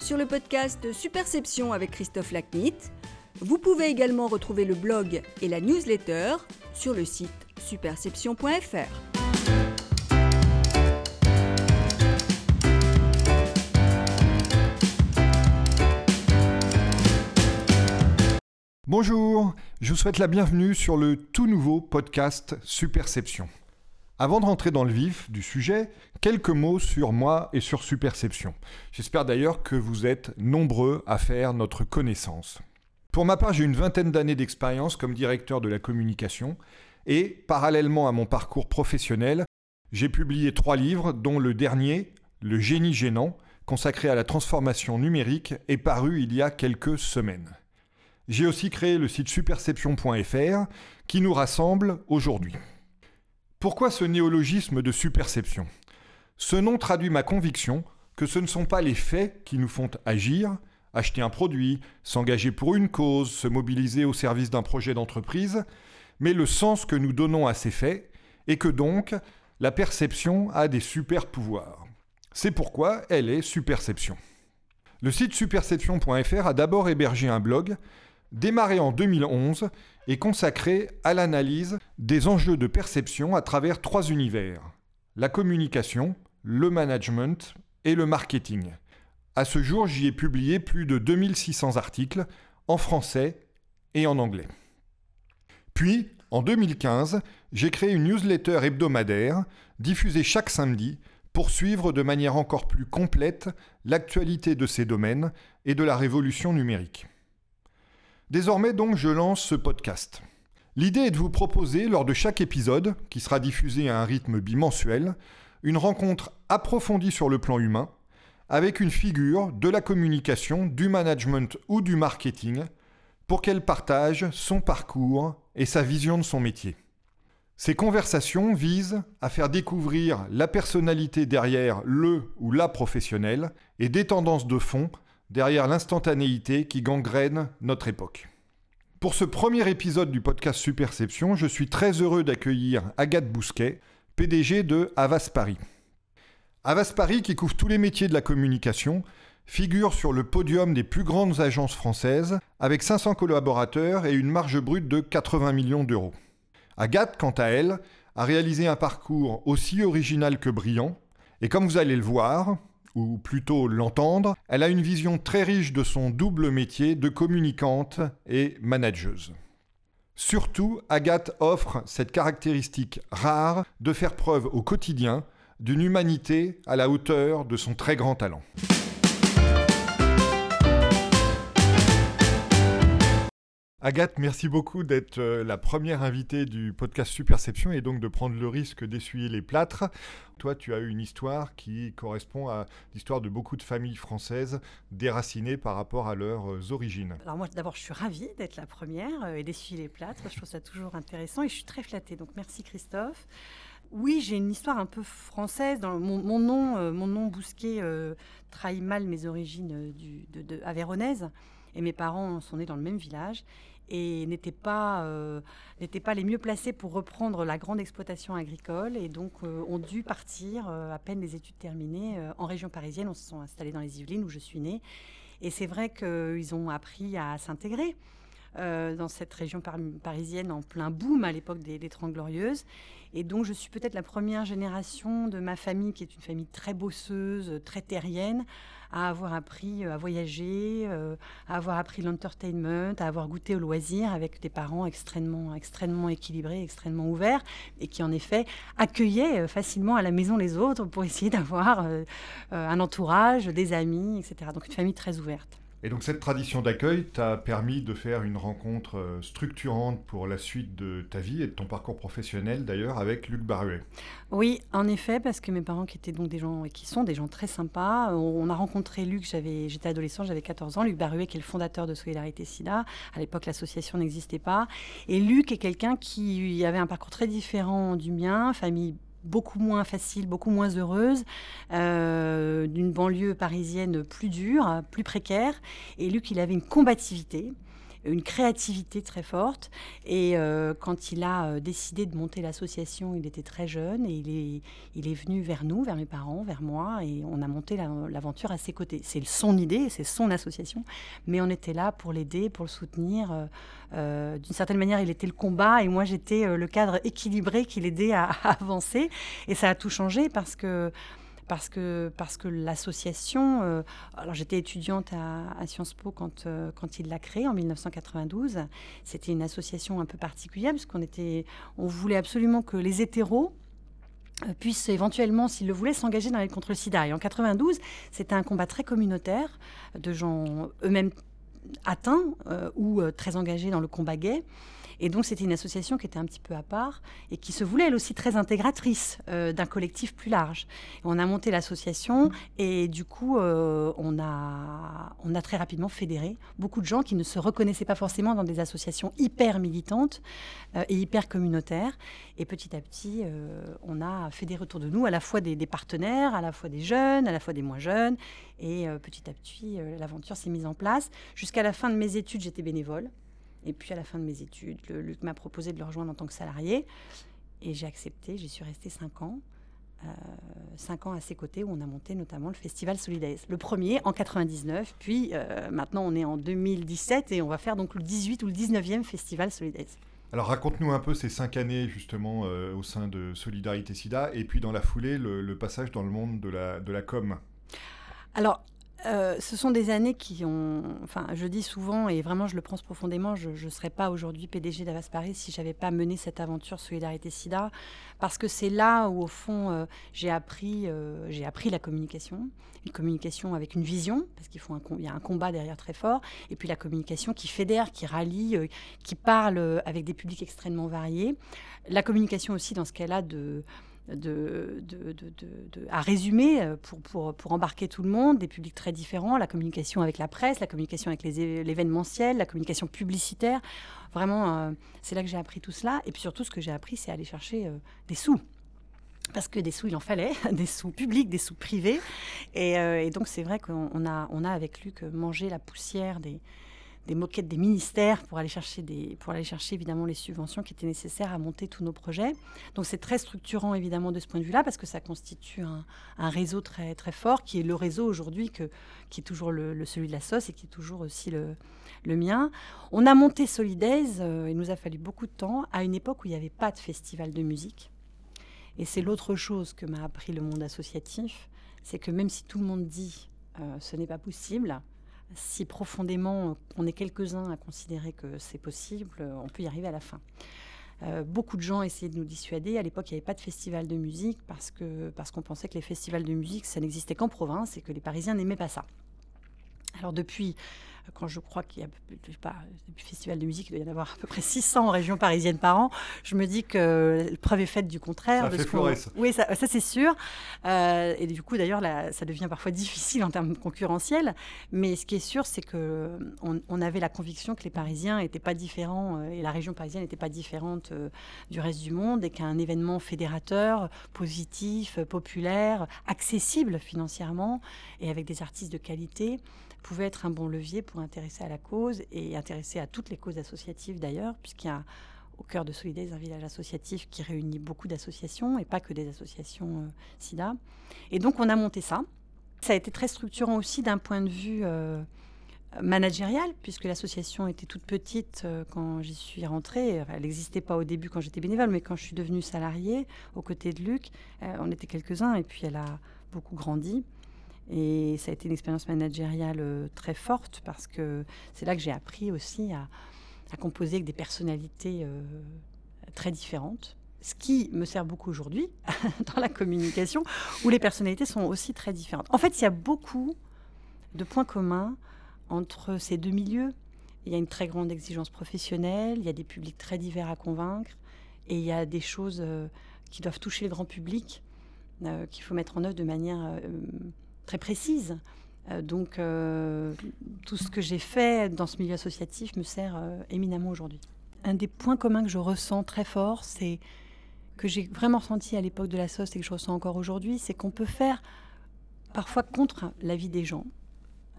Sur le podcast Superception avec Christophe Lacnit. Vous pouvez également retrouver le blog et la newsletter sur le site superception.fr. Bonjour, je vous souhaite la bienvenue sur le tout nouveau podcast Superception. Avant de rentrer dans le vif du sujet, quelques mots sur moi et sur Superception. J'espère d'ailleurs que vous êtes nombreux à faire notre connaissance. Pour ma part, j'ai une vingtaine d'années d'expérience comme directeur de la communication et, parallèlement à mon parcours professionnel, j'ai publié trois livres, dont le dernier, Le génie gênant, consacré à la transformation numérique, est paru il y a quelques semaines. J'ai aussi créé le site superception.fr qui nous rassemble aujourd'hui. Pourquoi ce néologisme de superception? Ce nom traduit ma conviction que ce ne sont pas les faits qui nous font agir, acheter un produit, s'engager pour une cause, se mobiliser au service d'un projet d'entreprise, mais le sens que nous donnons à ces faits, et que donc la perception a des super pouvoirs. C'est pourquoi elle est superception. Le site superception.fr a d'abord hébergé un blog démarré en 2011 et consacré à l'analyse des enjeux de perception à travers trois univers la communication, le management et le marketing. À ce jour, j'y ai publié plus de 2600 articles en français et en anglais. Puis, en 2015, j'ai créé une newsletter hebdomadaire diffusée chaque samedi pour suivre de manière encore plus complète l'actualité de ces domaines et de la révolution numérique. Désormais donc je lance ce podcast. L'idée est de vous proposer lors de chaque épisode, qui sera diffusé à un rythme bimensuel, une rencontre approfondie sur le plan humain, avec une figure de la communication, du management ou du marketing, pour qu'elle partage son parcours et sa vision de son métier. Ces conversations visent à faire découvrir la personnalité derrière le ou la professionnelle et des tendances de fond derrière l'instantanéité qui gangrène notre époque. Pour ce premier épisode du podcast Superception, je suis très heureux d'accueillir Agathe Bousquet, PDG de Avas Paris. Avas Paris, qui couvre tous les métiers de la communication, figure sur le podium des plus grandes agences françaises, avec 500 collaborateurs et une marge brute de 80 millions d'euros. Agathe, quant à elle, a réalisé un parcours aussi original que brillant, et comme vous allez le voir, ou plutôt l'entendre, elle a une vision très riche de son double métier de communicante et manageuse. Surtout, Agathe offre cette caractéristique rare de faire preuve au quotidien d'une humanité à la hauteur de son très grand talent. Agathe, merci beaucoup d'être euh, la première invitée du podcast Superception et donc de prendre le risque d'essuyer les plâtres. Toi, tu as eu une histoire qui correspond à l'histoire de beaucoup de familles françaises déracinées par rapport à leurs euh, origines. Alors moi, d'abord, je suis ravie d'être la première euh, et d'essuyer les plâtres. Je trouve ça toujours intéressant et je suis très flattée. Donc merci Christophe. Oui, j'ai une histoire un peu française. Mon, nom, mon nom Bousquet trahit mal mes origines du, de, et mes parents sont nés dans le même village et n'étaient pas, euh, pas les mieux placés pour reprendre la grande exploitation agricole et donc euh, ont dû partir euh, à peine les études terminées en région parisienne. On se sont installés dans les Yvelines où je suis née et c'est vrai qu'ils ont appris à s'intégrer. Dans cette région parisienne en plein boom à l'époque des, Trente Glorieuses. Et donc, je suis peut-être la première génération de ma famille, qui est une famille très bosseuse, très terrienne, à avoir appris euh, à voyager, euh, à avoir appris l'entertainment, à avoir goûté au loisir avec des parents extrêmement, extrêmement équilibrés, extrêmement ouverts, et qui en effet accueillaient euh, facilement à la maison les autres pour essayer d'avoir un entourage, des amis, etc. Donc une famille très ouverte. Et donc cette tradition d'accueil t'a permis de faire une rencontre euh, structurante pour la suite de ta vie et de ton parcours professionnel d'ailleurs avec Luc Baruet. Oui, en effet, parce que mes parents qui étaient donc des gens et qui sont des gens très sympas, on a rencontré Luc, j'avais, j'étais adolescent, j'avais 14 ans, Luc Baruet qui est le fondateur de Solidarité SIDA. À l'époque, l'association n'existait pas. Et Luc est quelqu'un qui avait un parcours très différent du mien, famille beaucoup moins facile, beaucoup moins heureuse, euh, d'une banlieue parisienne plus dure, plus précaire. Et Luc, il avait une combativité. Une créativité très forte. Et euh, quand il a euh, décidé de monter l'association, il était très jeune et il est, il est venu vers nous, vers mes parents, vers moi, et on a monté l'aventure à ses côtés. C'est son idée, c'est son association, mais on était là pour l'aider, pour le soutenir. Euh, d'une certaine manière, il était le combat et moi j'étais le cadre équilibré qui l'aidait à, à, avancer. Et ça a tout changé parce que parce que, parce que l'association, euh, alors j'étais étudiante à, Sciences Po quand, euh, quand il l'a créée en 1992, c'était une association un peu particulière puisqu'on était, on voulait absolument que les hétéros euh, puissent éventuellement, s'ils le voulaient, s'engager dans la lutte contre le sida. Et en 92, c'était un combat très communautaire de gens eux-mêmes atteints ou très engagés dans le combat gay. Et donc, c'était une association qui était un petit peu à part et qui se voulait, elle aussi, très intégratrice euh, d'un collectif plus large. on a monté l'association et du coup, euh, on, a, on a très rapidement fédéré beaucoup de gens qui ne se reconnaissaient pas forcément dans des associations hyper militantes euh, et hyper communautaires. Et petit à petit, on a fédéré autour de nous à la fois des, des, partenaires, à la fois des jeunes, à la fois des moins jeunes. Et petit à petit, l'aventure s'est mise en place. Jusqu'à la fin de mes études, j'étais bénévole. Et puis à la fin de mes études, Luc m'a proposé de le rejoindre en tant que salarié. Et j'ai accepté, j'y suis restée cinq ans. Euh, cinq ans à ses côtés où on a monté notamment le festival Solidaise. Le premier en 99, puis euh, maintenant on est en 2017 et on va faire donc le 18 ou le 19e festival Solidaise. Alors raconte-nous un peu ces cinq années justement euh, au sein de Solidarité SIDA et puis dans la foulée le, passage dans le monde de la, de la com. Alors euh, ce sont des années qui ont. Enfin, je dis souvent, et vraiment je le pense profondément, je ne serais pas aujourd'hui PDG d'Avas Paris si j'avais pas mené cette aventure Solidarité SIDA, parce que c'est là où, au fond, euh, j'ai appris, euh, j'ai appris la communication, une communication avec une vision, parce qu'il y a un combat derrière très fort, et puis la communication qui fédère, qui rallie, qui parle avec des publics extrêmement variés. La communication aussi dans ce qu'elle a de à résumer euh, pour, embarquer tout le monde, des publics très différents, la communication avec la presse, la communication avec l'événementiel, la communication publicitaire. Vraiment, euh, c'est là que j'ai appris tout cela. Et puis surtout, ce que j'ai appris, c'est aller chercher euh, des sous. Parce que des sous, il en fallait, des sous publics, des sous privés. Et, donc, c'est vrai qu'on a, on a avec Luc mangé la poussière des, des moquettes des ministères pour aller chercher des, pour aller chercher évidemment les subventions qui étaient nécessaires à monter tous nos projets. Donc c'est très structurant évidemment de ce point de vue-là parce que ça constitue un, réseau très très fort qui est le réseau aujourd'hui que qui est toujours le, celui de la sauce et qui est toujours aussi le, le mien. On a monté Solidaise, euh, il nous a fallu beaucoup de temps à une époque où il n'y avait pas de festival de musique. Et c'est l'autre chose que m'a appris le monde associatif, c'est que même si tout le monde dit euh, ce n'est pas possible, si profondément on est quelques-uns à considérer que c'est possible, on peut y arriver à la fin. Euh, beaucoup de gens essayaient de nous dissuader. À l'époque, il n'y avait pas de festival de musique parce que parce qu'on pensait que les festivals de musique, ça n'existait qu'en province et que les Parisiens n'aimaient pas ça. Alors depuis quand je crois qu'il y a, pas, depuis Festival de musique, il doit y en avoir à peu près 600 en région parisienne par an, je me dis que la preuve est faite du contraire. Ça de fait ce Oui, ça, c'est sûr. Euh, et du coup, d'ailleurs, ça devient parfois difficile en termes concurrentiels. Mais ce qui est sûr, c'est qu'on on avait la conviction que les Parisiens n'étaient pas différents euh, et la région parisienne n'était pas différente euh, du reste du monde et qu'un événement fédérateur, positif, populaire, accessible financièrement et avec des artistes de qualité, pouvait être un bon levier pour intéresser à la cause et intéresser à toutes les causes associatives d'ailleurs, puisqu'il y a au cœur de Solidaise un village associatif qui réunit beaucoup d'associations et pas que des associations euh, SIDA. Et donc on a monté ça. Ça a été très structurant aussi d'un point de vue euh, managérial, puisque l'association était toute petite euh, quand j'y suis rentrée. elle n'existait pas au début quand j'étais bénévole, mais quand je suis devenue salariée aux côtés de Luc, on était quelques-uns et puis elle a beaucoup grandi. Et ça a été une expérience managériale euh, très forte parce que c'est là que j'ai appris aussi à, composer avec des personnalités euh, très différentes. Ce qui me sert beaucoup aujourd'hui dans la communication, où les personnalités sont aussi très différentes. En fait, il y a beaucoup de points communs entre ces deux milieux. Il y a une très grande exigence professionnelle, il y a des publics très divers à convaincre, et il y a des choses euh, qui doivent toucher le grand public, qu'il faut mettre en œuvre de manière très précise. Euh, donc, euh, tout ce que j'ai fait dans ce milieu associatif me sert euh, éminemment aujourd'hui. Un des points communs que je ressens très fort, c'est que j'ai vraiment ressenti à l'époque de la sauce et que je ressens encore aujourd'hui, c'est qu'on peut faire parfois contre la vie des gens,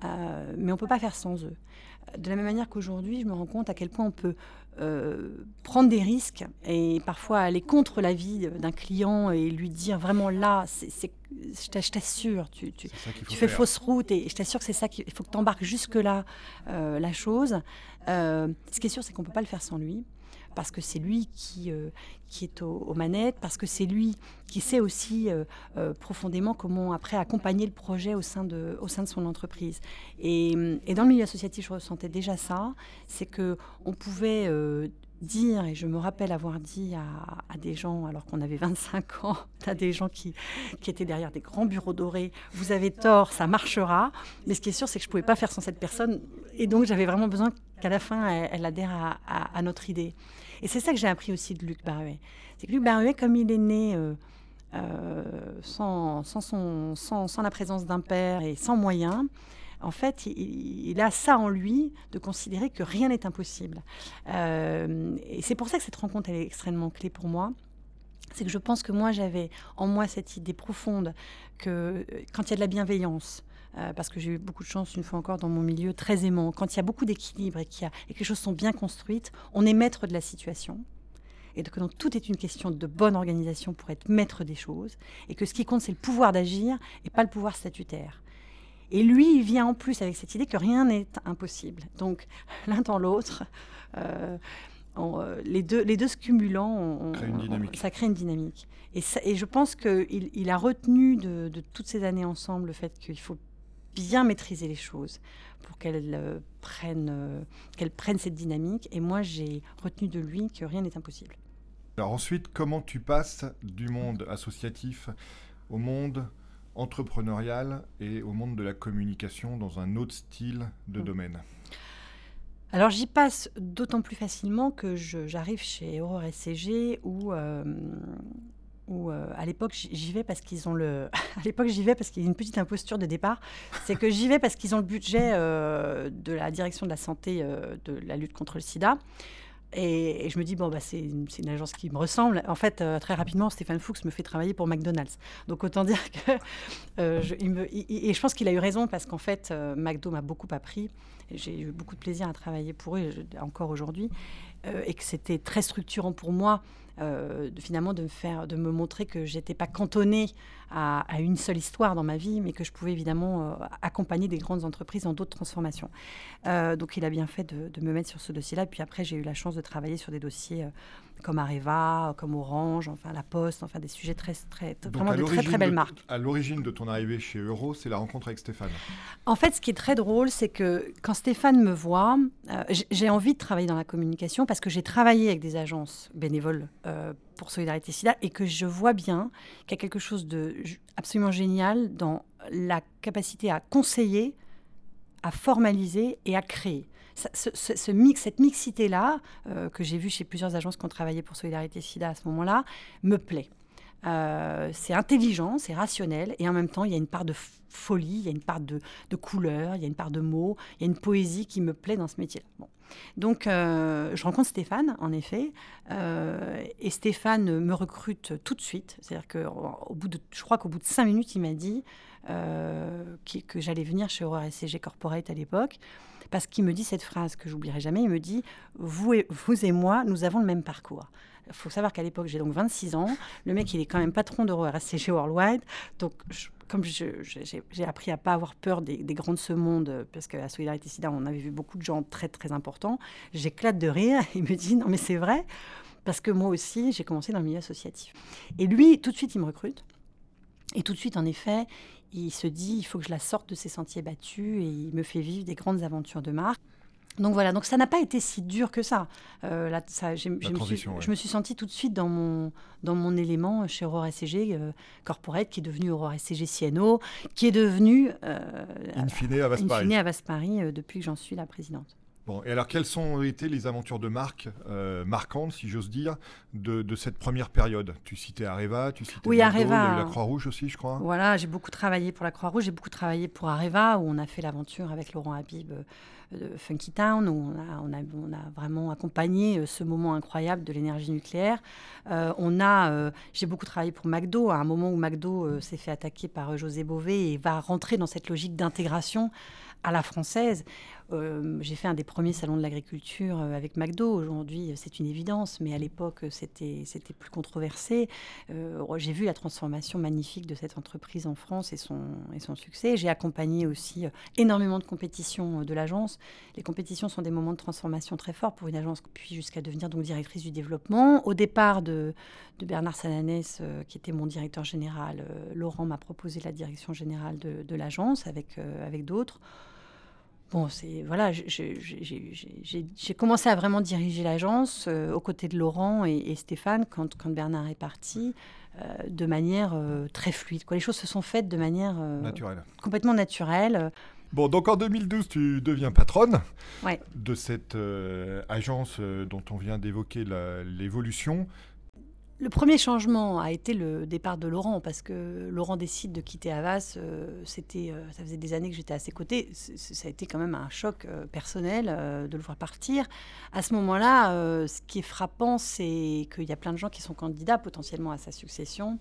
mais on ne peut pas faire sans eux. De la même manière qu'aujourd'hui, je me rends compte à quel point on peut prendre des risques et parfois aller contre la vie d'un client et lui dire vraiment là, c'est, je t'assure, tu, tu, tu fais fausse route et je t'assure que c'est ça qu'il faut que tu embarques jusque-là la chose. ce qui est sûr, c'est qu'on ne peut pas le faire sans lui parce que c'est lui qui, euh, qui est aux, manettes, parce que c'est lui qui sait aussi euh, euh, profondément comment après accompagner le projet au sein de, au sein de son entreprise. Et, dans le milieu associatif, je ressentais déjà ça, c'est que on pouvait dire, et je me rappelle avoir dit à, des gens, alors qu'on avait 25 ans, à des gens qui, qui étaient derrière des grands bureaux dorés, vous avez tort, ça marchera. Mais ce qui est sûr, c'est que je ne pouvais pas faire sans cette personne. Et donc, j'avais vraiment besoin qu'à la fin, elle, adhère à, notre idée. Et c'est ça que j'ai appris aussi de Luc Baruet. C'est que Luc Baruet, comme il est né euh, euh, sans, sans, la présence d'un père et sans moyens, en fait, il, a ça en lui de considérer que rien n'est impossible. Euh, et c'est pour ça que cette rencontre est extrêmement clé pour moi. C'est que je pense que moi, j'avais en moi cette idée profonde que quand il y a de la bienveillance, parce que j'ai eu beaucoup de chance, une fois encore, dans mon milieu très aimant. Quand il y a beaucoup d'équilibre et, que les choses sont bien construites, on est maître de la situation. Et que donc tout est une question de bonne organisation pour être maître des choses. Et que ce qui compte, c'est le pouvoir d'agir et pas le pouvoir statutaire. Et lui, il vient en plus avec cette idée que rien n'est impossible. Donc, l'un dans l'autre, euh, euh, les, deux, les deux se cumulant, ça crée une dynamique. Et, et je pense qu'il il a retenu de, toutes ces années ensemble le fait qu'il faut bien maîtriser les choses pour qu'elles euh, prennent, qu'elles prennent cette dynamique. Et moi, j'ai retenu de lui que rien n'est impossible. Alors ensuite, comment tu passes du monde associatif au monde entrepreneurial et au monde de la communication dans un autre style de mm. domaine? Alors j'y passe d'autant plus facilement que j'arrive chez Aurore SCG où, euh, où euh, à l'époque j'y vais parce qu'ils ont le à l'époque j'y vais parce qu'il y a une petite imposture de départ c'est que j'y vais parce qu'ils ont le budget euh, de la direction de la santé de la lutte contre le sida et, je me dis, bon, bah, c'est une, agence qui me ressemble. En fait, euh, très rapidement, Stéphane Fuchs me fait travailler pour McDonald's. Donc, autant dire que. Euh, je, et je pense qu'il a eu raison parce qu'en fait, euh, McDo m'a beaucoup appris. J'ai eu beaucoup de plaisir à travailler pour eux, encore aujourd'hui. et que c'était très structurant pour moi euh, finalement de me faire, de me montrer que j'étais pas cantonnée à, une seule histoire dans ma vie, mais que je pouvais évidemment euh, accompagner des grandes entreprises dans d'autres transformations. Euh, donc il a bien fait de, de me mettre sur ce dossier-là. Puis après, j'ai eu la chance de travailler sur des dossiers comme Areva, comme Orange, enfin la Poste, enfin des sujets très, très, vraiment de très très belles marques. À l'origine de ton arrivée chez Euro, c'est la rencontre avec Stéphane. En fait, ce qui est très drôle, c'est que quand Stéphane me voit, euh, j'ai envie de travailler dans la communication parce que j'ai travaillé avec des agences bénévoles euh, pour Solidarité SIDA et que je vois bien qu'il y a quelque chose de absolument génial dans la capacité à conseiller, à formaliser et à créer cette mixité-là, euh, que j'ai vue chez plusieurs agences qui ont travaillé pour Solidarité SIDA à ce moment-là, me plaît. Euh, c'est intelligent, c'est rationnel, et en même temps, il y a une part de folie, il y a une part de, couleur, il y a une part de mots, il y a une poésie qui me plaît dans ce métier-là. Donc, euh, je rencontre Stéphane, en effet, et Stéphane me recrute tout de suite. C'est-à-dire que, au bout de, je crois qu'au bout de cinq minutes, il m'a dit que j'allais venir chez Aurore SCG Corporate à l'époque parce qu'il me dit cette phrase que j'oublierai jamais. Il me dit vous et moi, nous avons le même parcours. Il faut savoir qu'à l'époque, j'ai donc 26 ans. Le mec, il est quand même patron d'Euro RSCG Worldwide. Donc, comme j'ai appris à pas avoir peur des, grands de ce monde, parce qu'à Solidarité Sida, on avait vu beaucoup de gens très, très importants, j'éclate de rire. Il me dit non, mais c'est vrai. Parce que moi aussi, j'ai commencé dans le milieu associatif. Et lui, tout de suite, il me recrute. Et tout de suite, en effet, il se dit il faut que je la sorte de ces sentiers battus et il me fait vivre des grandes aventures de marque. Donc voilà, donc ça n'a pas été si dur que ça. Euh, là, ça je, me suis, je, me suis, sentie tout de suite dans mon, dans mon élément chez Aurore SCG euh, Corporate, qui est devenu Aurore SCG CNO, qui est devenu euh, in fine à Vaspari, euh, depuis que j'en suis la présidente et alors quelles sont été les aventures de marque euh, marquantes, si j'ose dire, de, cette première période? Tu citais Areva, tu citais oui, Areva, la Croix-Rouge aussi, je crois. Voilà, j'ai beaucoup travaillé pour la Croix-Rouge, j'ai beaucoup travaillé pour Areva, où on a fait l'aventure avec Laurent Habib euh, de Funky Town, où on a, on a, on a vraiment accompagné euh, ce moment incroyable de l'énergie nucléaire. on a, j'ai beaucoup travaillé pour McDo, à un moment où McDo s'est fait attaquer par José Bové et va rentrer dans cette logique d'intégration à la française. Euh, j'ai fait un des premiers salons de l'agriculture euh, avec McDo. Aujourd'hui, c'est une évidence, mais à l'époque, c'était, plus controversé. Euh, j'ai vu la transformation magnifique de cette entreprise en France et son, succès. J'ai accompagné aussi énormément de compétitions de l'agence. Les compétitions sont des moments de transformation très forts pour une agence, puis jusqu'à devenir donc directrice du développement. Au départ de, Bernard Sananès, qui était mon directeur général, Laurent m'a proposé la direction générale de, l'agence avec d'autres. Bon, c'est voilà, j'ai commencé à vraiment diriger l'agence euh, aux côtés de Laurent et, Stéphane quand, quand, Bernard est parti, euh, de manière euh, très fluide. Quoi. Les choses se sont faites de manière naturelle. complètement naturelle. Bon, donc en 2012, tu deviens patronne de cette agence dont on vient d'évoquer l'évolution. Le premier changement a été le départ de Laurent, parce que Laurent décide de quitter Havas. Euh, c'était, euh, ça faisait des années que j'étais à ses côtés. ça a été quand même un choc euh, personnel de le voir partir. À ce moment-là, ce qui est frappant, c'est qu'il y a plein de gens qui sont candidats potentiellement à sa succession.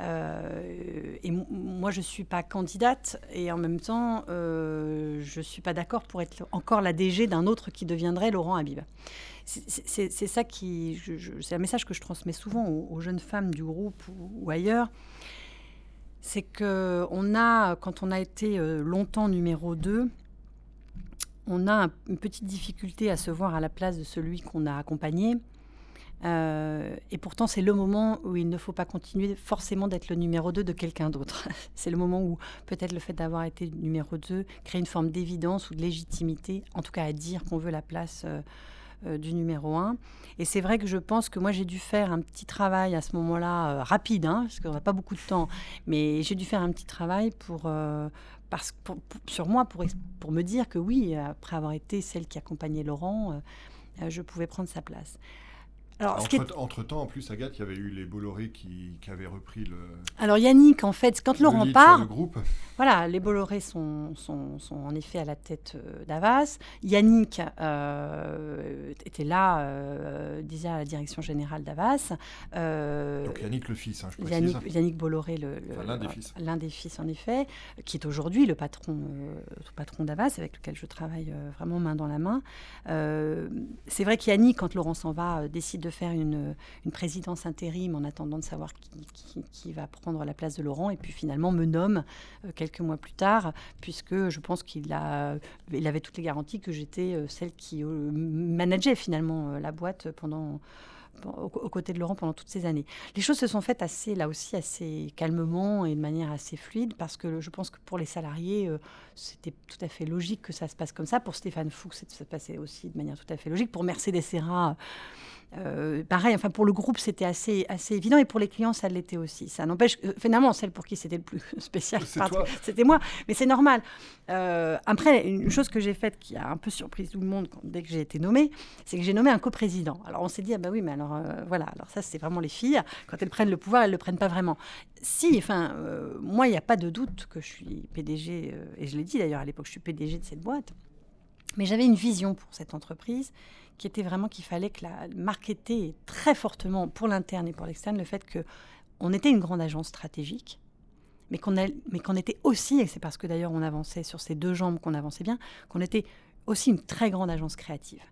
et moi, je ne suis pas candidate et en même temps, je ne suis pas d'accord pour être encore la DG d'un autre qui deviendrait Laurent Habib c'est ça qui, c'est un message que je transmets souvent aux, jeunes femmes du groupe ou, ailleurs. C'est que on a, quand on a été euh, longtemps numéro 2, on a une petite difficulté à se voir à la place de celui qu'on a accompagné. Euh, et pourtant, c'est le moment où il ne faut pas continuer forcément d'être le numéro 2 de quelqu'un d'autre. c'est le moment où peut-être le fait d'avoir été numéro 2 crée une forme d'évidence ou de légitimité, en tout cas à dire qu'on veut la place euh, euh, du numéro 1. Et c'est vrai que je pense que moi, j'ai dû faire un petit travail à ce moment-là, euh, rapide, hein, parce qu'on n'a pas beaucoup de temps, mais j'ai dû faire un petit travail pour, euh, parce, sur moi pour, pour me dire que oui, après avoir été celle qui accompagnait Laurent, je pouvais prendre sa place entre, temps, en plus, Agathe, il y avait eu les Bolloré qui, avaient repris le. Alors Yannick, en fait, quand Laurent part, voilà, les Bolloré sont, sont, en effet à la tête euh, d'Avas. Yannick euh, était là, euh, disait à la direction générale d'Avas. Donc Yannick le fils, hein, je Yannick, Yannick Bolloré, l'un des fils, l'un des fils en effet, qui est aujourd'hui le patron, patron d'Avas, avec lequel je travaille vraiment main dans la main. C'est vrai qu'Yannick, quand Laurent s'en va, décide de faire une, présidence intérim en attendant de savoir qui, va prendre la place de Laurent, et puis finalement me nomme euh, quelques mois plus tard, puisque je pense qu'il a, il avait toutes les garanties que j'étais euh, celle qui euh, manageait finalement la boîte pendant aux côtés de Laurent pendant toutes ces années. Les choses se sont faites assez, là aussi, assez calmement et de manière assez fluide, parce que je pense que pour les salariés, c'était tout à fait logique que ça se passe comme ça. Pour Stéphane Fuchs, ça se passait aussi de manière tout à fait logique. Pour Mercedes Serra, euh, pareil, enfin pour le groupe c'était assez, assez évident et pour les clients ça l'était aussi. Ça n'empêche, euh, finalement celle pour qui c'était le plus spécial, c'était moi, mais c'est normal. Euh, après, une chose que j'ai faite qui a un peu surpris tout le monde dès que j'ai été nommée, c'est que j'ai nommé un coprésident. Alors on s'est dit ah bah oui mais alors voilà, alors ça c'est vraiment les filles quand elles prennent le pouvoir elles le prennent pas vraiment. Si, enfin moi il n'y a pas de doute que je suis PDG et je l'ai dit d'ailleurs à l'époque je suis PDG de cette boîte. Mais j'avais une vision pour cette entreprise qui était vraiment qu'il fallait que la marketer très fortement pour l'interne et pour l'externe le fait que on était une grande agence stratégique, mais qu'on était aussi, et c'est parce que d'ailleurs on avançait sur ces deux jambes qu'on avançait bien, qu'on était aussi une très grande agence créative.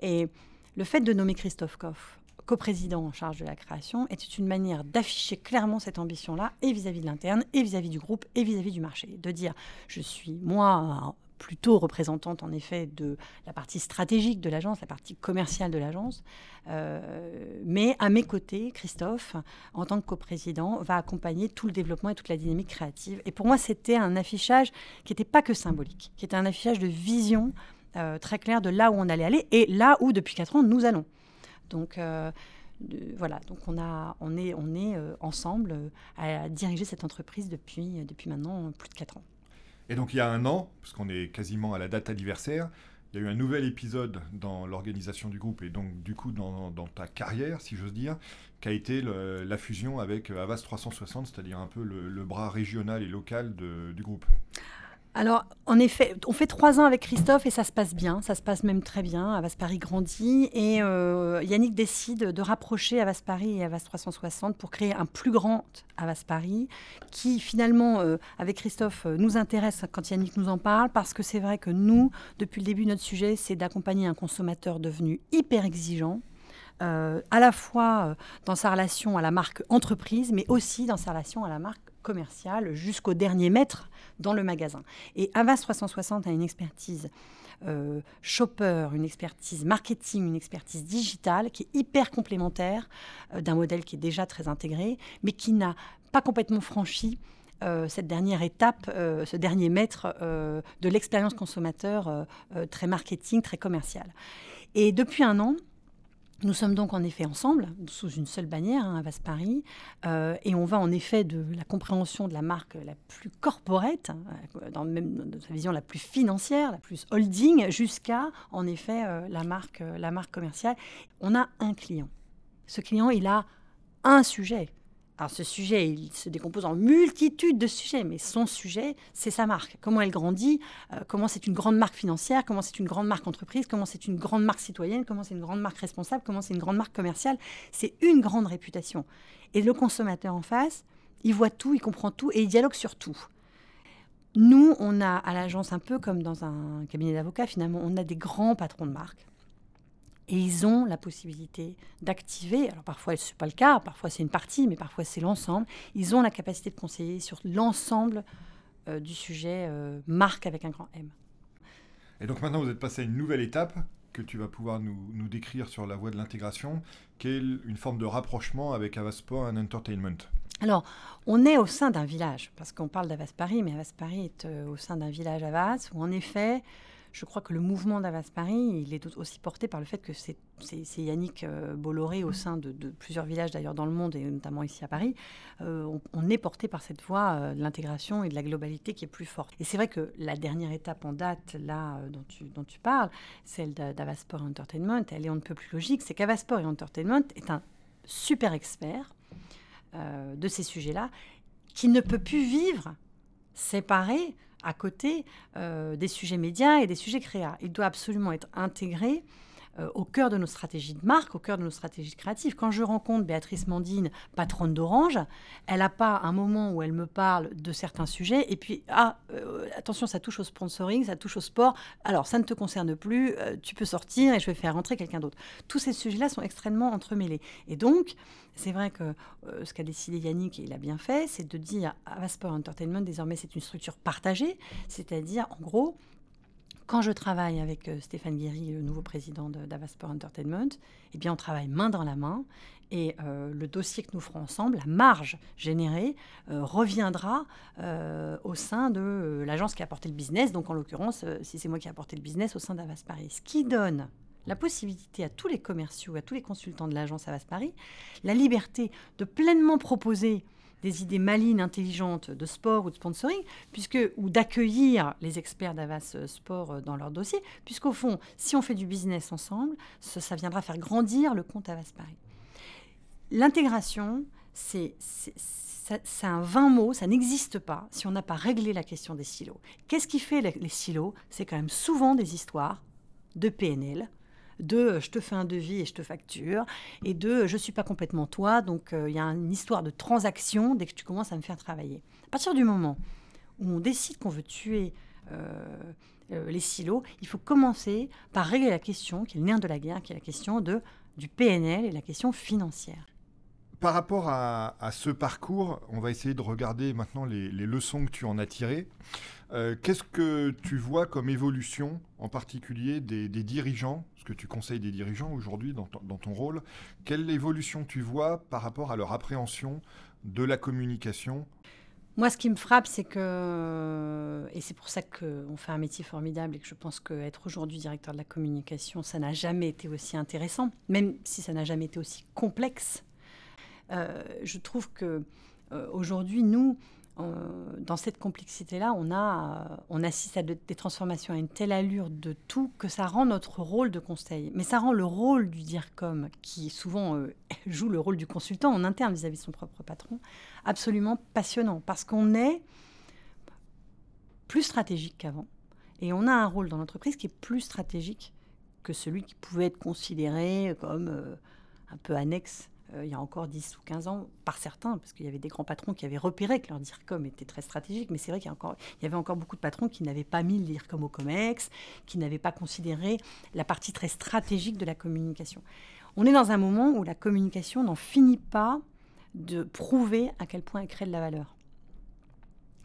Et le fait de nommer Christophe Koff coprésident en charge de la création était une manière d'afficher clairement cette ambition-là, et vis-à-vis -vis de l'interne, et vis-à-vis -vis du groupe, et vis-à-vis -vis du marché. De dire, je suis moi plutôt représentante en effet de la partie stratégique de l'agence, la partie commerciale de l'agence. Euh, mais à mes côtés, Christophe, en tant que coprésident, va accompagner tout le développement et toute la dynamique créative. Et pour moi, c'était un affichage qui n'était pas que symbolique, qui était un affichage de vision euh, très claire de là où on allait aller et là où, depuis quatre ans, nous allons. Donc, euh, voilà, donc on, est, ensemble à diriger cette entreprise depuis, depuis maintenant plus de quatre ans. Et donc il y a un an, parce qu'on est quasiment à la date anniversaire, il y a eu un nouvel épisode dans l'organisation du groupe et donc du coup dans, ta carrière, si j'ose dire, qui a été la fusion avec Avas 360, c'est-à-dire un peu le, bras régional et local du groupe. Alors, en effet, on fait trois ans avec Christophe et ça se passe bien, ça se passe même très bien. Avas Paris grandit et euh, Yannick décide de rapprocher Avas Paris et Avas 360 pour créer un plus grand Avas Paris qui finalement, euh, avec Christophe, euh, nous intéresse quand Yannick nous en parle parce que c'est vrai que nous, depuis le début, notre sujet, c'est d'accompagner un consommateur devenu hyper exigeant. à la fois dans sa relation à la marque entreprise, mais aussi dans sa relation à la marque commerciale jusqu'au dernier mètre dans le magasin. Et Avas 360 a une expertise euh, shopper, une expertise marketing, une expertise digitale qui est hyper complémentaire euh, d'un modèle qui est déjà très intégré, mais qui n'a pas complètement franchi euh, cette dernière étape, ce dernier mètre de l'expérience consommateur très marketing, très commercial. Et depuis un an, nous sommes donc en effet ensemble, sous une seule bannière, hein, à Vasse Paris, euh, et on va en effet de la compréhension de la marque la plus corporate, hein, dans, même dans sa vision la plus financière, la plus holding, jusqu'à en effet euh, la, marque, euh, la marque commerciale. On a un client. Ce client, il a un sujet. Alors ce sujet, il se décompose en multitude de sujets, mais son sujet, c'est sa marque. Comment elle grandit, euh, comment c'est une grande marque financière, comment c'est une grande marque entreprise, comment c'est une grande marque citoyenne, comment c'est une grande marque responsable, comment c'est une grande marque commerciale. C'est une grande réputation. Et le consommateur en face, il voit tout, il comprend tout et il dialogue sur tout. Nous, on a à l'agence un peu comme dans un cabinet d'avocats, finalement, on a des grands patrons de marque et ils ont la possibilité d'activer, alors parfois ce n'est pas le cas, parfois c'est une partie, mais parfois c'est l'ensemble, ils ont la capacité de conseiller sur l'ensemble euh, du sujet euh, marque avec un grand M. Et donc maintenant vous êtes passé à une nouvelle étape que tu vas pouvoir nous, nous décrire sur la voie de l'intégration, qui est une forme de rapprochement avec Avasport and Entertainment. Alors, on est au sein d'un village, parce qu'on parle d'Avas Paris, mais Avas Paris est euh, au sein d'un village Avas, où en effet, je crois que le mouvement d'Avas Paris, il est aussi porté par le fait que c'est Yannick euh, Bolloré au sein de, plusieurs villages d'ailleurs dans le monde et notamment ici à Paris. Euh, on, est porté par cette voie euh, de l'intégration et de la globalité qui est plus forte. Et c'est vrai que la dernière étape en date, là, dont, tu, parles, celle d'Avasport Entertainment, elle est on ne peut plus logique. C'est qu'Avasport Entertainment est un super expert de ces sujets-là qui ne peut plus vivre séparé à côté euh, des sujets médias et des sujets créa. Il doit absolument être intégré euh, au cœur de nos stratégies de marque, au cœur de nos stratégies créatives. Quand je rencontre Béatrice Mandine, patronne d'Orange, elle n'a pas un moment où elle me parle de certains sujets et puis, ah, euh, attention, ça touche au sponsoring, ça touche au sport, alors ça ne te concerne plus, euh, tu peux sortir et je vais faire rentrer quelqu'un d'autre. Tous ces sujets-là sont extrêmement entremêlés. Et donc, c'est vrai que ce qu'a décidé Yannick, et il a bien fait, c'est de dire à Entertainment, désormais, c'est une structure partagée, c'est-à-dire, en gros, quand je travaille avec euh, Stéphane Guéry, le nouveau président d'Avasport Entertainment, eh on travaille main dans la main et euh, le dossier que nous ferons ensemble, la marge générée, euh, reviendra au sein de l'agence qui a apporté le business. Donc, en l'occurrence, si c'est moi qui ai apporté le business, au sein d'Avas Paris. Ce qui donne la possibilité à tous les commerciaux, à tous les consultants de l'agence Avas Paris, la liberté de pleinement proposer des idées malines, intelligentes de sport ou de sponsoring, puisque, ou d'accueillir les experts d'Avas Sport euh, dans leur dossier, puisqu'au fond, si on fait du business ensemble, ça, viendra faire grandir le compte Avas Paris. L'intégration, c'est un vain mot, ça n'existe pas si on n'a pas réglé la question des silos. Qu'est-ce qui fait les silos? C'est quand même souvent des histoires de PNL, de euh, je te fais un devis et je te facture, et de euh, je ne suis pas complètement toi, donc euh, il y a une histoire de transaction dès que tu commences à me faire travailler. À partir du moment où on décide qu'on veut tuer les silos, il faut commencer par régler la question qui est le nerf de la guerre, qui est la question de, du PNL et la question financière. Par rapport à, ce parcours, on va essayer de regarder maintenant les, leçons que tu en as tirées. Qu'est-ce que tu vois comme évolution, en particulier des, dirigeants que tu conseilles des dirigeants aujourd'hui dans, ton rôle. Quelle évolution tu vois par rapport à leur appréhension de la communication? Moi, ce qui me frappe, c'est que, et c'est pour ça qu'on fait un métier formidable et que je pense qu'être aujourd'hui directeur de la communication, ça n'a jamais été aussi intéressant, même si ça n'a jamais été aussi complexe. Euh, je trouve que euh, aujourd'hui, nous, dans cette complexité-là, on, on assiste à des transformations à une telle allure de tout que ça rend notre rôle de conseil. Mais ça rend le rôle du DIRCOM, qui souvent euh, joue le rôle du consultant en interne vis-à-vis de son propre patron, absolument passionnant. Parce qu'on est plus stratégique qu'avant. Et on a un rôle dans l'entreprise qui est plus stratégique que celui qui pouvait être considéré comme euh, un peu annexe euh, il y a encore 10 ou 15 ans, par certains, parce qu'il y avait des grands patrons qui avaient repéré que leur DIRCOM était très stratégique, mais c'est vrai qu'il y, y, avait encore beaucoup de patrons qui n'avaient pas mis le DIRCOM au COMEX, qui n'avaient pas considéré la partie très stratégique de la communication. On est dans un moment où la communication n'en finit pas de prouver à quel point elle crée de la valeur.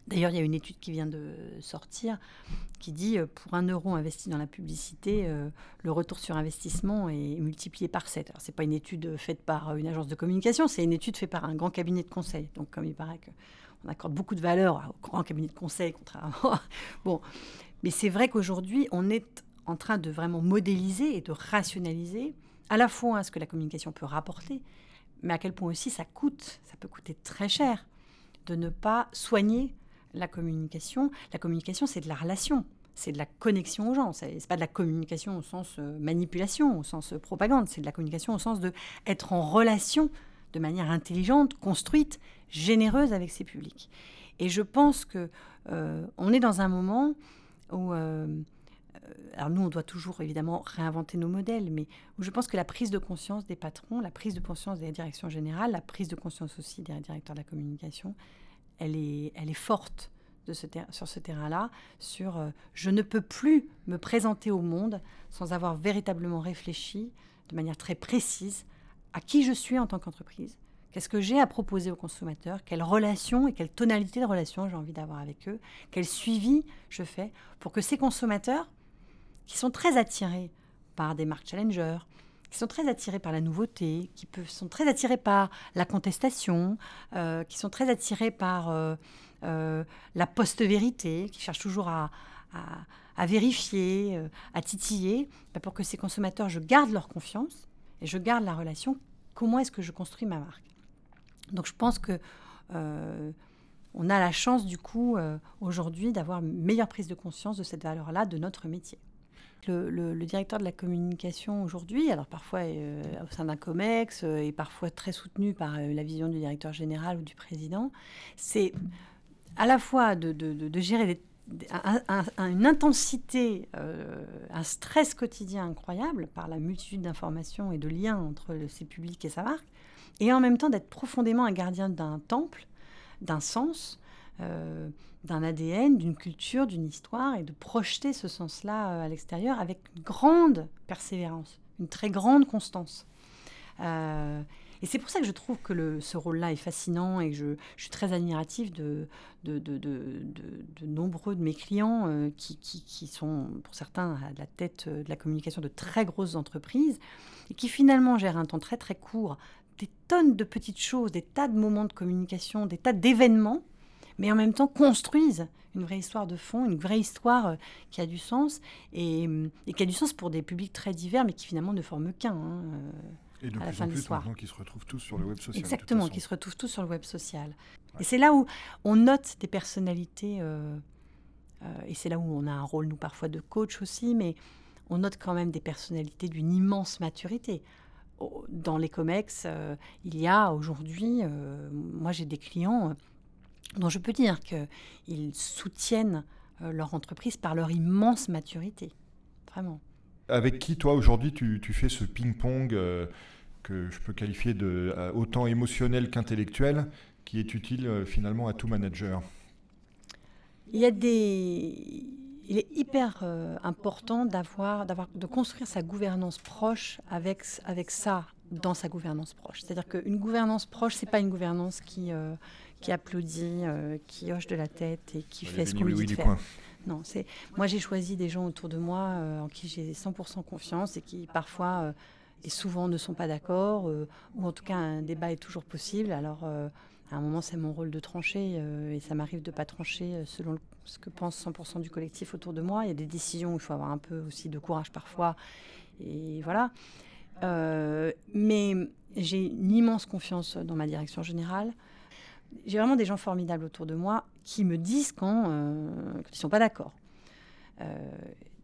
D'ailleurs, il y a une étude qui vient de sortir qui dit euh, pour un euro investi dans la publicité, euh, le retour sur investissement est multiplié par 7. Alors, ce n'est pas une étude faite par une agence de communication, c'est une étude faite par un grand cabinet de conseil. Donc, comme il paraît qu'on accorde beaucoup de valeur au grand cabinet de conseil, contrairement. bon, mais c'est vrai qu'aujourd'hui, on est en train de vraiment modéliser et de rationaliser à la fois ce que la communication peut rapporter, mais à quel point aussi ça coûte, ça peut coûter très cher de ne pas soigner la communication. La communication, c'est de la relation, c'est de la connexion aux gens. C'est pas de la communication au sens euh, manipulation, au sens euh, propagande. C'est de la communication au sens de être en relation de manière intelligente, construite, généreuse avec ses publics. Et je pense que euh, on est dans un moment où alors nous, on doit toujours évidemment réinventer nos modèles, mais où je pense que la prise de conscience des patrons, la prise de conscience des directions générales, la prise de conscience aussi des directeurs de la communication, elle est, elle est forte de ce sur ce terrain-là, sur euh, je ne peux plus me présenter au monde sans avoir véritablement réfléchi de manière très précise à qui je suis en tant qu'entreprise, qu'est-ce que j'ai à proposer aux consommateurs, quelle relation et quelle tonalité de relation j'ai envie d'avoir avec eux, quel suivi je fais pour que ces consommateurs, qui sont très attirés par des marques challengers, qui sont très attirés par la nouveauté, qui sont très attirés par la contestation, euh, qui sont très attirés par euh, euh, la post-vérité, qui cherchent toujours à, à, vérifier, à titiller, bah, pour que ces consommateurs, je garde leur confiance et je garde la relation. Comment est-ce que je construis ma marque? Donc je pense que on a la chance du coup aujourd'hui d'avoir une meilleure prise de conscience de cette valeur-là de notre métier. Le, directeur de la communication aujourd'hui, alors parfois euh, au sein d'un COMEX euh, et parfois très soutenu par euh, la vision du directeur général ou du président, c'est à la fois de, gérer une intensité, un stress quotidien incroyable par la multitude d'informations et de liens entre ses publics et sa marque, et en même temps d'être profondément un gardien d'un temple, d'un sens, euh, d'un ADN, d'une culture, d'une histoire, et de projeter ce sens-là euh, à l'extérieur avec une grande persévérance, une très grande constance. Euh, et c'est pour ça que je trouve que ce rôle-là est fascinant et que je, suis très admirative de, de, de, de nombreux de mes clients qui, qui, qui, sont, pour certains, à la tête de la communication de très grosses entreprises et qui finalement gèrent un temps très très court des tonnes de petites choses, des tas de moments de communication, des tas d'événements mais en même temps construisent une vraie histoire de fond, une vraie histoire euh, qui a du sens et, euh, et, qui a du sens pour des publics très divers, mais qui finalement ne forment qu'un. Hein, euh, et de à la fin en plus, de qui se retrouvent tous sur le web social. Exactement, qui se retrouvent tous sur le web social. Et c'est là où on note des personnalités, et c'est là où on a un rôle, nous, parfois de coach aussi, mais on note quand même des personnalités d'une immense maturité. Dans les COMEX, il y a aujourd'hui, moi j'ai des clients dont je peux dire qu'ils soutiennent euh, leur entreprise par leur immense maturité. Vraiment. Avec qui, toi, aujourd'hui, tu, fais ce ping-pong euh, que je peux qualifier de euh, autant émotionnel qu'intellectuel, qui est utile finalement à tout manager? Il y a des... Il est hyper important d'avoir, d'avoir, de construire sa gouvernance proche avec, avec ça dans sa gouvernance proche. C'est-à-dire qu'une gouvernance proche, c'est pas une gouvernance qui, qui applaudit, euh, qui hoche de la tête et qui fait ce qu'on lui dit de faire. Non, c'est moi j'ai choisi des gens autour de moi euh, en qui j'ai 100% confiance et qui parfois euh, et souvent ne sont pas d'accord ou en tout cas un débat est toujours possible. Alors à un moment c'est mon rôle de trancher et ça m'arrive de pas trancher selon ce que pense 100% du collectif autour de moi. Il y a des décisions où il faut avoir un peu aussi de courage parfois et voilà. Mais j'ai une immense confiance dans ma direction générale j'ai vraiment des gens formidables autour de moi qui me disent quand, euh, ils ne sont pas d'accord. Euh,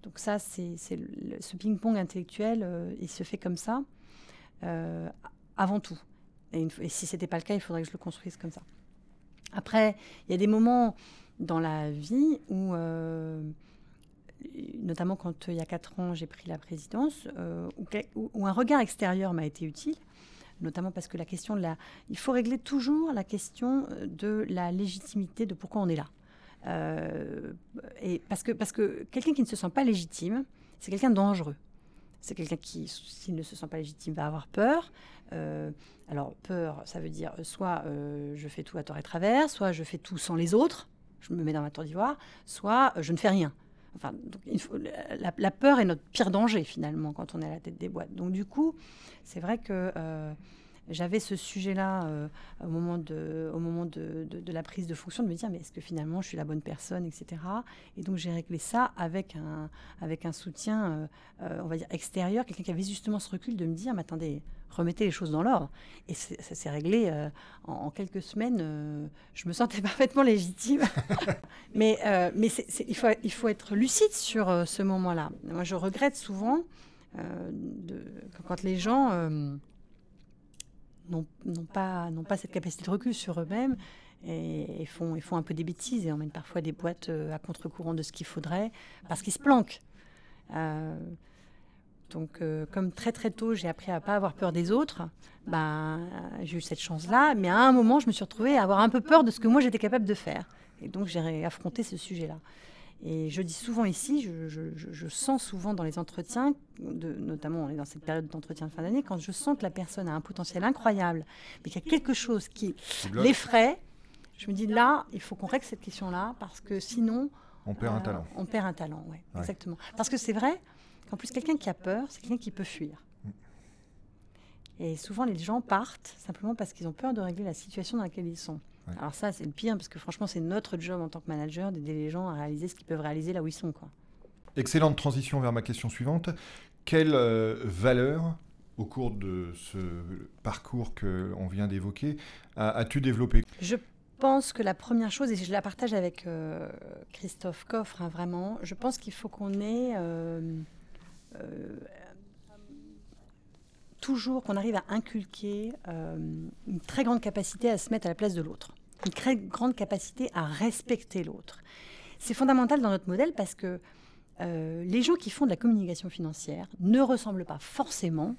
donc ça, c'est ce ping-pong intellectuel, euh, il se fait comme ça, avant tout. Et, si ce n'était pas le cas, il faudrait que je le construise comme ça. Après, il y a des moments dans la vie où, notamment quand il y a quatre ans j'ai pris la présidence, où, où, un regard extérieur m'a été utile notamment parce que la question de la... Il faut régler toujours la question de la légitimité de pourquoi on est là. Euh, et parce que, parce que quelqu'un qui ne se sent pas légitime, c'est quelqu'un dangereux. C'est quelqu'un qui, s'il ne se sent pas légitime, va avoir peur. Euh, alors, peur, ça veut dire soit euh, je fais tout à tort et travers, soit je fais tout sans les autres, je me mets dans ma tour d'ivoire, soit je ne fais rien. Enfin, la, la, peur est notre pire danger finalement quand on est à la tête des boîtes. Donc du coup, c'est vrai que j'avais ce sujet-là euh, au moment, de, au moment de, de, la prise de fonction, de me dire, mais est-ce que finalement je suis la bonne personne, etc. Et donc j'ai réglé ça avec un, avec un soutien, euh, euh, on va dire, extérieur, quelqu'un qui avait justement ce recul de me dire, mais attendez, remettez les choses dans l'ordre. Et ça s'est réglé en, quelques semaines. je me sentais parfaitement légitime. mais mais il, faut, il faut être lucide sur ce moment-là. Moi, je regrette souvent de, quand les gens n'ont pas, cette capacité de recul sur eux-mêmes et, font, font un peu des bêtises et emmènent parfois des boîtes euh, à contre-courant de ce qu'il faudrait parce qu'ils se planquent. Euh, donc, euh, comme très très tôt, j'ai appris à pas avoir peur des autres, ben, j'ai eu cette chance-là. Mais à un moment, je me suis retrouvée à avoir un peu peur de ce que moi j'étais capable de faire. Et donc, j'ai affronté ce sujet-là. Et je dis souvent ici, je, sens souvent dans les entretiens, de, notamment on est dans cette période d'entretien de fin d'année, quand je sens que la personne a un potentiel incroyable, mais qu'il y a quelque chose qui l'effraie, je me dis là, il faut qu'on règle cette question-là, parce que sinon... On perd un euh, talent. On perd un talent, oui, ouais. exactement. Parce que c'est vrai qu'en plus, quelqu'un qui a peur, c'est quelqu'un qui peut fuir. Mm. Et souvent, les gens partent simplement parce qu'ils ont peur de régler la situation dans laquelle ils sont. Alors ça, c'est le pire, parce que franchement, c'est notre job en tant que manager d'aider les gens à réaliser ce qu'ils peuvent réaliser là où ils sont. Quoi. Excellente transition vers ma question suivante. Quelle euh, valeur, au cours de ce parcours qu'on vient d'évoquer, as-tu développé? Je pense que la première chose, et je la partage avec euh, Christophe Coffre, hein, vraiment, je pense qu'il faut qu'on ait... Euh, toujours qu'on arrive à inculquer une très grande capacité à se mettre à la place de l'autre une très grande capacité à respecter l'autre. C'est fondamental dans notre modèle parce que euh, les gens qui font de la communication financière ne ressemblent pas forcément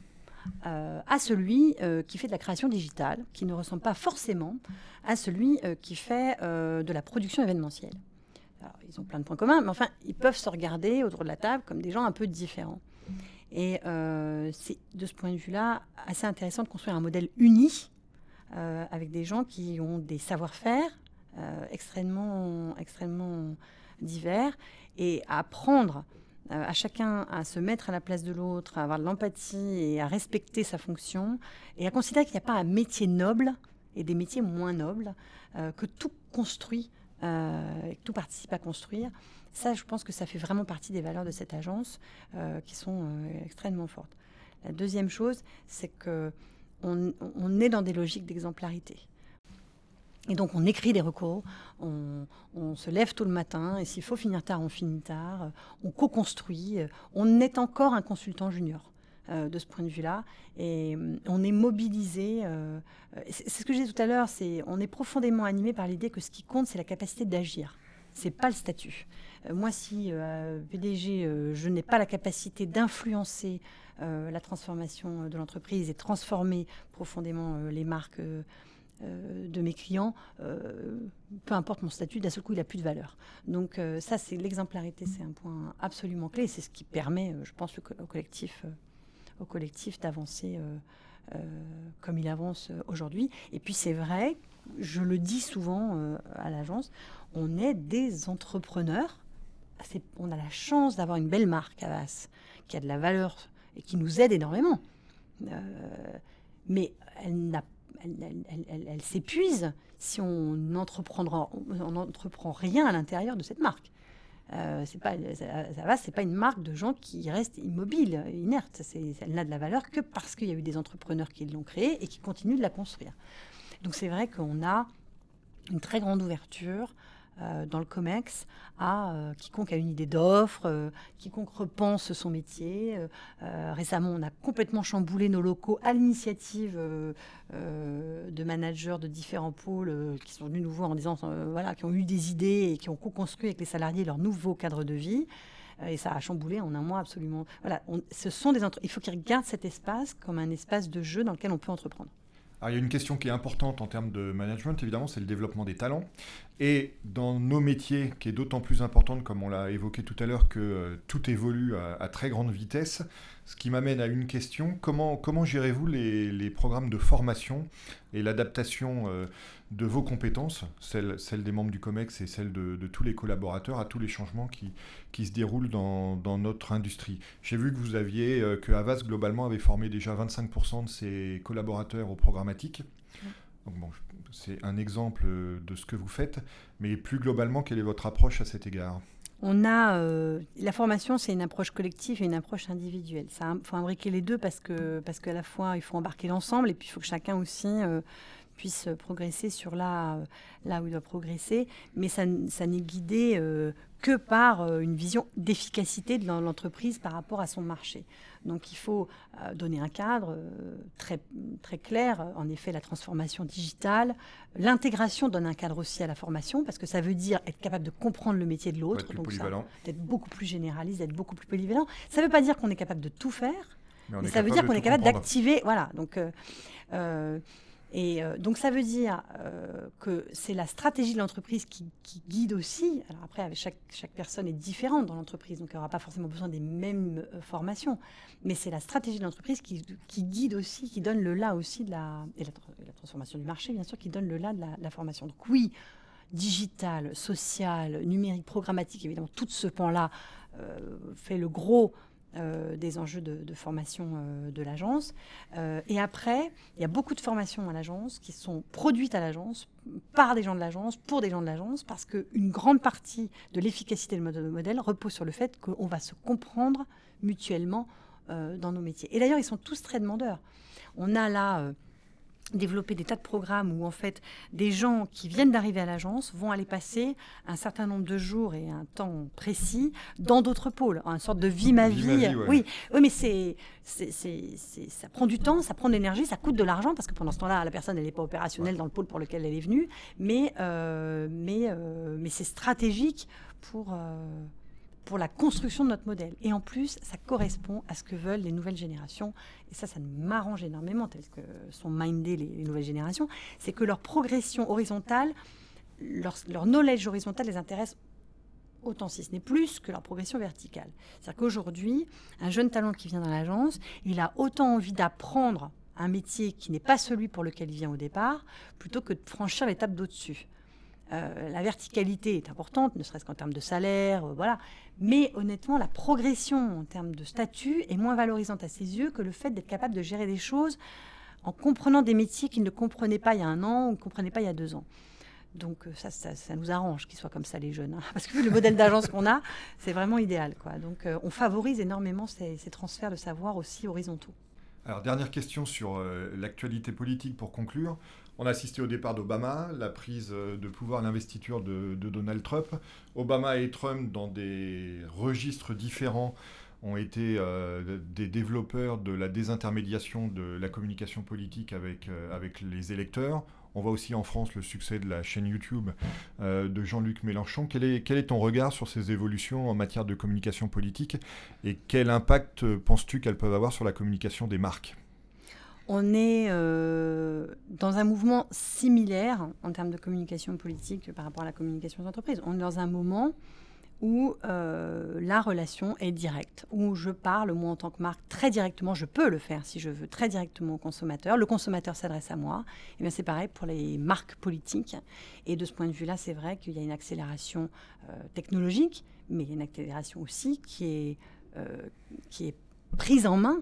euh, à celui euh, qui fait de la création digitale, qui ne ressemble pas forcément à celui qui fait de la production événementielle. ils ont plein de points communs, mais enfin, ils peuvent se regarder autour de la table comme des gens un peu différents. Et c'est de ce point de vue-là assez intéressant de construire un modèle uni euh, avec des gens qui ont des savoir-faire euh, extrêmement, extrêmement divers et à apprendre euh, à chacun à se mettre à la place de l'autre, à avoir de l'empathie et à respecter sa fonction et à considérer qu'il n'y a pas un métier noble et des métiers moins nobles, que tout construit, que tout participe à construire. Ça, je pense que ça fait vraiment partie des valeurs de cette agence qui sont extrêmement fortes. La deuxième chose, c'est que on, est dans des logiques d'exemplarité. Et donc on écrit des recours, on, se lève tôt le matin, et s'il faut finir tard, on finit tard, on co-construit, on est encore un consultant junior. Euh, de ce point de vue-là. Et euh, on est mobilisé. Euh, c'est ce que je disais tout à l'heure, on est profondément animé par l'idée que ce qui compte, c'est la capacité d'agir. C'est pas le statut. Moi, si PDG, je n'ai pas la capacité d'influencer euh, la transformation de l'entreprise et transformer profondément euh, les marques euh, de mes clients, peu importe mon statut, d'un seul coup, il n'a plus de valeur. Donc ça, c'est l'exemplarité, c'est un point absolument clé. C'est ce qui permet, je pense, au collectif, au collectif d'avancer comme il avance aujourd'hui. Et puis c'est vrai, je le dis souvent à l'agence, on est des entrepreneurs. On a la chance d'avoir une belle marque à Avas, qui a de la valeur et qui nous aide énormément. Euh, mais elle, s'épuise si on n'entreprend rien à l'intérieur de cette marque. Euh, c'est pas, c'est pas une marque de gens qui restent immobiles, inertes. elle n'a de la valeur que parce qu'il y a eu des entrepreneurs qui l'ont créée et qui continuent de la construire. Donc c'est vrai qu'on a une très grande ouverture dans le COMEX à quiconque a une idée d'offre, quiconque repense son métier. récemment, on a complètement chamboulé nos locaux à l'initiative de managers de différents pôles qui sont venus nous voir en disant, voilà, qui ont eu des idées et qui ont co-construit avec les salariés leur nouveau cadre de vie. Euh, et ça a chamboulé en un mois absolument. Voilà, il faut qu'ils regardent cet espace comme un espace de jeu dans lequel on peut entreprendre. Alors, il y a une question qui est importante en termes de management, évidemment, c'est le développement des talents. Et dans nos métiers, qui est d'autant plus importante, comme on l'a évoqué tout à l'heure, que euh, tout évolue à, très grande vitesse, ce qui m'amène à une question, comment, comment gérez-vous les, programmes de formation et l'adaptation euh, de vos compétences, celles, des membres du COMEX et celles de, tous les collaborateurs, à tous les changements qui, qui se déroulent dans, notre industrie J'ai vu que vous aviez, euh, que Havas globalement avait formé déjà 25% de ses collaborateurs au programmatique. Donc bon, c'est un exemple de ce que vous faites, mais plus globalement, quelle est votre approche à cet égard? On a euh, la formation, c'est une approche collective et une approche individuelle. Il faut imbriquer les deux parce que parce qu'à la fois il faut embarquer l'ensemble et puis il faut que chacun aussi euh, puisse progresser sur là, là où il doit progresser. Mais ça, ça n'est guidé euh, que par euh, une vision d'efficacité de l'entreprise par rapport à son marché. Donc il faut euh, donner un cadre très, très clair. En effet, la transformation digitale, l'intégration donne un cadre aussi à la formation parce que ça veut dire être capable de comprendre le métier de l'autre, donc d'être beaucoup plus généraliste, d'être beaucoup plus polyvalent. Ça ne veut pas dire qu'on est capable de tout faire, mais, ça veut dire qu'on est capable d'activer. Voilà. Donc et euh, donc ça veut dire euh, que c'est la stratégie de l'entreprise qui, guide aussi. Alors après, chaque, chaque personne est différente dans l'entreprise, donc elle n'aura pas forcément besoin des mêmes euh, formations. Mais c'est la stratégie de l'entreprise qui, guide aussi, qui donne le là aussi de la, et la, transformation du marché, bien sûr, qui donne le là de la, formation. Donc oui, digital, social, numérique, programmatique, évidemment, tout ce pan-là fait le gros euh, des enjeux de, formation euh, de l'agence. Euh, et après, il y a beaucoup de formations à l'agence qui sont produites à l'agence par des gens de l'agence, pour des gens de l'agence, parce qu'une grande partie de l'efficacité du modèle, modèle repose sur le fait qu'on va se comprendre mutuellement dans nos métiers. Et d'ailleurs, ils sont tous très demandeurs. On a là développer des tas de programmes où en fait des gens qui viennent d'arriver à l'agence vont aller passer un certain nombre de jours et un temps précis dans d'autres pôles, une sorte de vie ma vie. Oui, oui, mais c'est, c'est, ça prend du temps, ça prend de l'énergie, ça coûte de l'argent parce que pendant ce temps-là, la personne elle n'est pas opérationnelle dans le pôle pour lequel elle est venue, mais euh, mais euh, mais c'est stratégique pour euh, pour la construction de notre modèle. Et en plus, ça correspond à ce que veulent les nouvelles générations. Et ça, ça m'arrange énormément, tel que sont mindées les, nouvelles générations. C'est que leur progression horizontale, leur, leur knowledge horizontal les intéresse autant, si ce n'est plus, que leur progression verticale. C'est-à-dire qu'aujourd'hui, un jeune talent qui vient dans l'agence, il a autant envie d'apprendre un métier qui n'est pas celui pour lequel il vient au départ, plutôt que de franchir l'étape d'au-dessus. Euh, la verticalité est importante, ne serait-ce qu'en termes de salaire, euh, voilà. Mais honnêtement, la progression en termes de statut est moins valorisante à ses yeux que le fait d'être capable de gérer des choses en comprenant des métiers qu'il ne comprenait pas il y a un an ou ne comprenait pas il y a deux ans. Donc euh, ça, ça, nous arrange qu'ils soient comme ça les jeunes, hein. parce que le modèle d'agence qu'on a, c'est vraiment idéal. Quoi. Donc on favorise énormément ces, transferts de savoir aussi horizontaux. Alors dernière question sur l'actualité politique pour conclure. On a assisté au départ d'Obama, la prise de pouvoir, l'investiture de, Donald Trump. Obama et Trump, dans des registres différents, ont été euh, des développeurs de la désintermédiation de la communication politique avec, euh, avec les électeurs. On voit aussi en France le succès de la chaîne YouTube euh, de Jean-Luc Mélenchon. Quel est, quel est ton regard sur ces évolutions en matière de communication politique et quel impact penses-tu qu'elles peuvent avoir sur la communication des marques? On est euh, dans un mouvement similaire en termes de communication politique par rapport à la communication d'entreprise. On est dans un moment où euh, la relation est directe, où je parle, moi en tant que marque, très directement, je peux le faire si je veux, très directement au consommateur. Le consommateur s'adresse à moi. Et eh bien c'est pareil pour les marques politiques. Et de ce point de vue-là, c'est vrai qu'il y a une accélération euh, technologique, mais il y a une accélération aussi qui est, qui est prise en main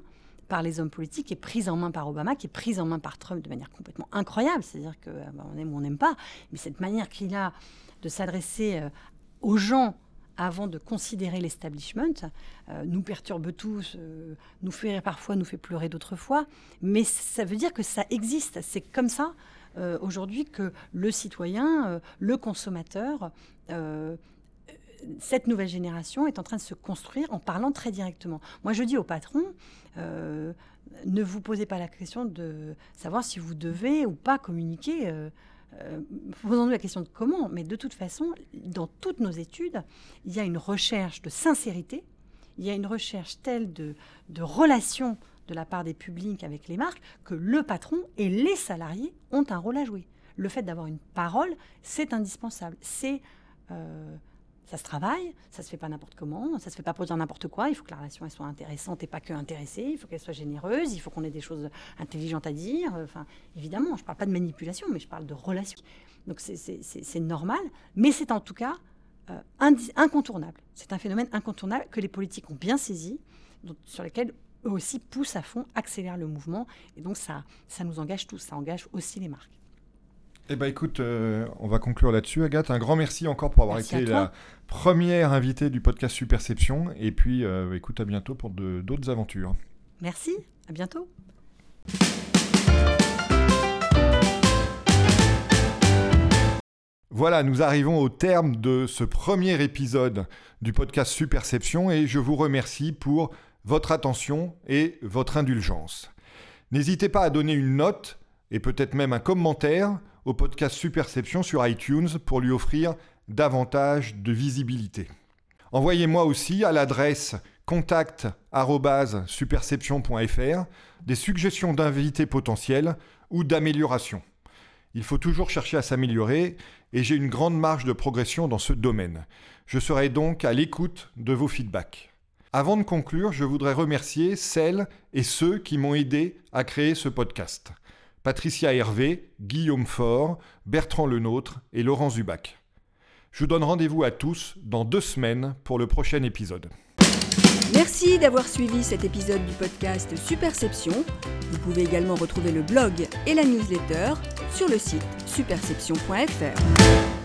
par les hommes politiques, est prise en main par Obama, qui est prise en main par Trump de manière complètement incroyable. C'est-à-dire qu'on ah bah, aime ou on n'aime pas, mais cette manière qu'il a de s'adresser euh, aux gens avant de considérer l'establishment, euh, nous perturbe tous, euh, nous fait parfois, nous fait pleurer d'autres fois, mais ça veut dire que ça existe, c'est comme ça. aujourd'hui que le citoyen, le consommateur, cette nouvelle génération est en train de se construire en parlant très directement. Moi, je dis aux patrons, ne vous posez pas la question de savoir si vous devez ou pas communiquer. Euh, euh, Posons-nous la question de comment, mais de toute façon, dans toutes nos études, il y a une recherche de sincérité, il y a une recherche telle de, de relation de la part des publics avec les marques que le patron et les salariés ont un rôle à jouer. Le fait d'avoir une parole, c'est indispensable. C'est euh, ça se travaille, ça se fait pas n'importe comment, ça se fait pas pour dire n'importe quoi. Il faut que la relation elle soit intéressante et pas que intéressée. Il faut qu'elle soit généreuse. Il faut qu'on ait des choses intelligentes à dire. Enfin, évidemment, je parle pas de manipulation, mais je parle de relation. Donc c'est normal, mais c'est en tout cas euh, incontournable. C'est un phénomène incontournable que les politiques ont bien saisi, sur lequel eux aussi poussent à fond, accélèrent le mouvement. Et donc ça, ça nous engage tous. Ça engage aussi les marques. Eh bien écoute, euh, on va conclure là-dessus, Agathe. Un grand merci encore pour avoir été la première invitée du podcast Superception. Et puis, euh, écoute, à bientôt pour d'autres aventures. Merci, à bientôt. Voilà, nous arrivons au terme de ce premier épisode du podcast Superception et je vous remercie pour votre attention et votre indulgence. N'hésitez pas à donner une note et peut-être même un commentaire au podcast Superception sur iTunes pour lui offrir davantage de visibilité. Envoyez-moi aussi à l'adresse contact@superception.fr des suggestions d'invités potentiels ou d'amélioration. Il faut toujours chercher à s'améliorer et j'ai une grande marge de progression dans ce domaine. Je serai donc à l'écoute de vos feedbacks. Avant de conclure, je voudrais remercier celles et ceux qui m'ont aidé à créer ce podcast. Patricia Hervé, Guillaume Faure, Bertrand Lenôtre et Laurent Zubac. Je vous donne rendez-vous à tous dans deux semaines pour le prochain épisode. Merci d'avoir suivi cet épisode du podcast Superception. Vous pouvez également retrouver le blog et la newsletter sur le site superception.fr.